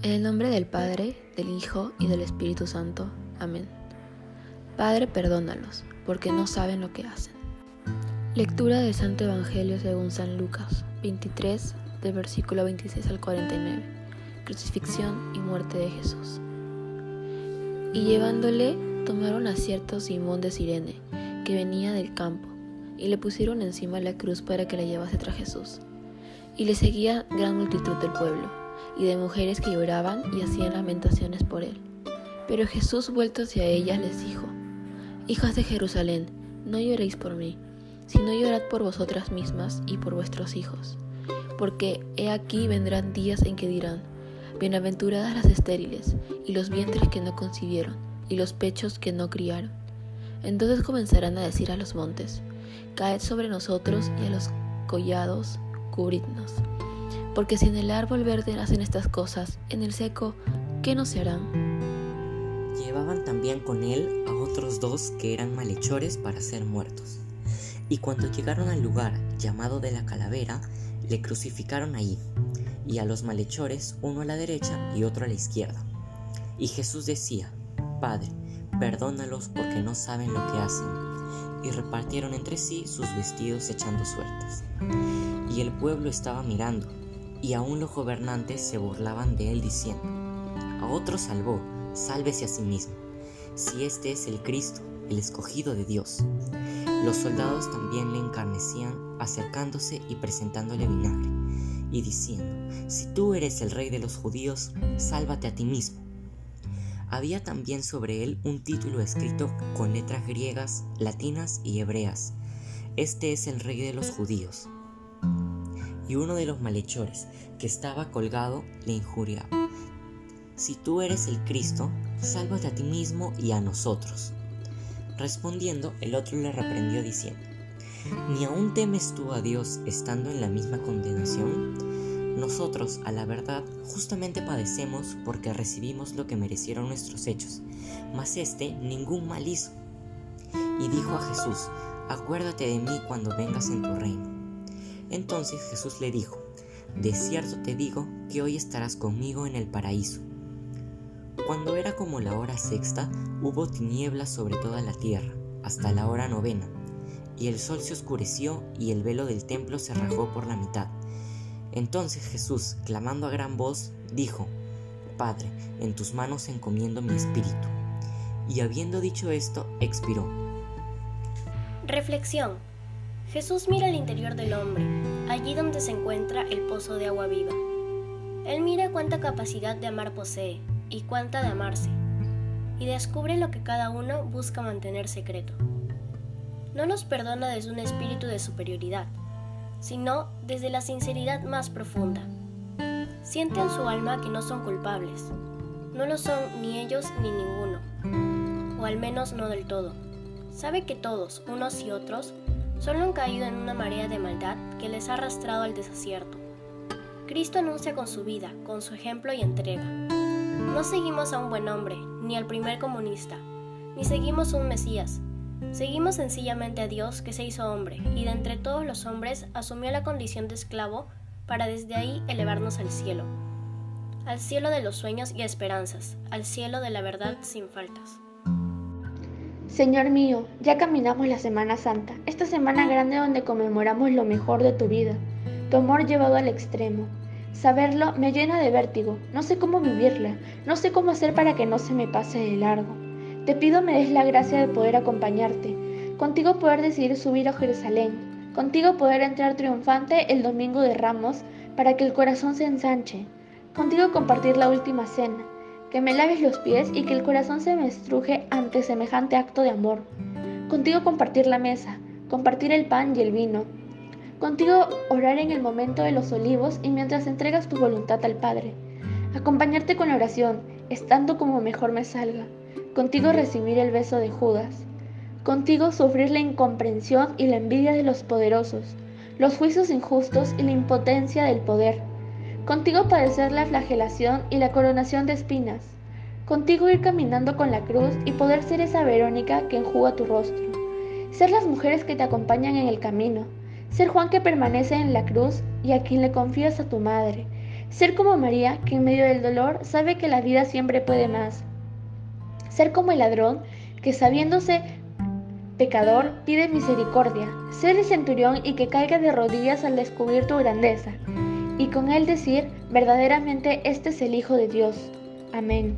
En el nombre del Padre, del Hijo y del Espíritu Santo. Amén. Padre, perdónalos, porque no saben lo que hacen. Lectura del Santo Evangelio según San Lucas, 23, del versículo 26 al 49. Crucifixión y muerte de Jesús. Y llevándole, tomaron a cierto Simón de Sirene, que venía del campo, y le pusieron encima la cruz para que la llevase tras Jesús. Y le seguía gran multitud del pueblo, y de mujeres que lloraban y hacían lamentaciones por él. Pero Jesús, vuelto hacia ellas, les dijo, Hijas de Jerusalén, no lloréis por mí, sino llorad por vosotras mismas y por vuestros hijos. Porque he aquí vendrán días en que dirán, Bienaventuradas las estériles, y los vientres que no concibieron, y los pechos que no criaron. Entonces comenzarán a decir a los montes, Caed sobre nosotros y a los collados, cubridnos. Porque si en el árbol verde hacen estas cosas, en el seco, ¿qué no se harán? Llevaban también con él a otros dos que eran malhechores para ser muertos. Y cuando llegaron al lugar llamado de la calavera, le crucificaron allí, y a los malhechores uno a la derecha y otro a la izquierda. Y Jesús decía, Padre, perdónalos porque no saben lo que hacen. Y repartieron entre sí sus vestidos echando suertes. Y el pueblo estaba mirando, y aún los gobernantes se burlaban de él diciendo, A otro salvó, sálvese a sí mismo, si este es el Cristo, el escogido de Dios. Los soldados también le encarnecían, acercándose y presentándole vinagre, y diciendo, Si tú eres el rey de los judíos, sálvate a ti mismo. Había también sobre él un título escrito con letras griegas, latinas y hebreas. Este es el rey de los judíos. Y uno de los malhechores, que estaba colgado, le injuriaba. Si tú eres el Cristo, sálvate a ti mismo y a nosotros. Respondiendo, el otro le reprendió diciendo, ¿Ni aún temes tú a Dios estando en la misma condenación? Nosotros, a la verdad, justamente padecemos porque recibimos lo que merecieron nuestros hechos, mas éste ningún mal hizo. Y dijo a Jesús, acuérdate de mí cuando vengas en tu reino. Entonces Jesús le dijo, de cierto te digo que hoy estarás conmigo en el paraíso. Cuando era como la hora sexta, hubo tinieblas sobre toda la tierra, hasta la hora novena, y el sol se oscureció y el velo del templo se rajó por la mitad. Entonces Jesús, clamando a gran voz, dijo, Padre, en tus manos encomiendo mi espíritu. Y habiendo dicho esto, expiró. Reflexión. Jesús mira el interior del hombre, allí donde se encuentra el pozo de agua viva. Él mira cuánta capacidad de amar posee y cuánta de amarse, y descubre lo que cada uno busca mantener secreto. No nos perdona desde un espíritu de superioridad, sino desde la sinceridad más profunda. Siente en su alma que no son culpables. No lo son ni ellos ni ninguno, o al menos no del todo. Sabe que todos, unos y otros, solo han caído en una marea de maldad que les ha arrastrado al desacierto. Cristo anuncia con su vida, con su ejemplo y entrega. No seguimos a un buen hombre, ni al primer comunista, ni seguimos a un Mesías. Seguimos sencillamente a Dios que se hizo hombre y de entre todos los hombres asumió la condición de esclavo para desde ahí elevarnos al cielo. Al cielo de los sueños y esperanzas, al cielo de la verdad sin faltas. Señor mío, ya caminamos la Semana Santa, esta semana grande donde conmemoramos lo mejor de tu vida, tu amor llevado al extremo. Saberlo me llena de vértigo, no sé cómo vivirla, no sé cómo hacer para que no se me pase de largo. Te pido me des la gracia de poder acompañarte, contigo poder decidir subir a Jerusalén, contigo poder entrar triunfante el domingo de Ramos para que el corazón se ensanche, contigo compartir la última cena que me laves los pies y que el corazón se me estruje ante semejante acto de amor. Contigo compartir la mesa, compartir el pan y el vino. Contigo orar en el momento de los olivos y mientras entregas tu voluntad al Padre. Acompañarte con la oración, estando como mejor me salga. Contigo recibir el beso de Judas. Contigo sufrir la incomprensión y la envidia de los poderosos, los juicios injustos y la impotencia del poder Contigo padecer la flagelación y la coronación de espinas. Contigo ir caminando con la cruz y poder ser esa Verónica que enjuga tu rostro. Ser las mujeres que te acompañan en el camino. Ser Juan que permanece en la cruz y a quien le confías a tu madre. Ser como María que en medio del dolor sabe que la vida siempre puede más. Ser como el ladrón que sabiéndose pecador, pide misericordia. Ser el centurión y que caiga de rodillas al descubrir tu grandeza y con él decir, verdaderamente este es el Hijo de Dios. Amén.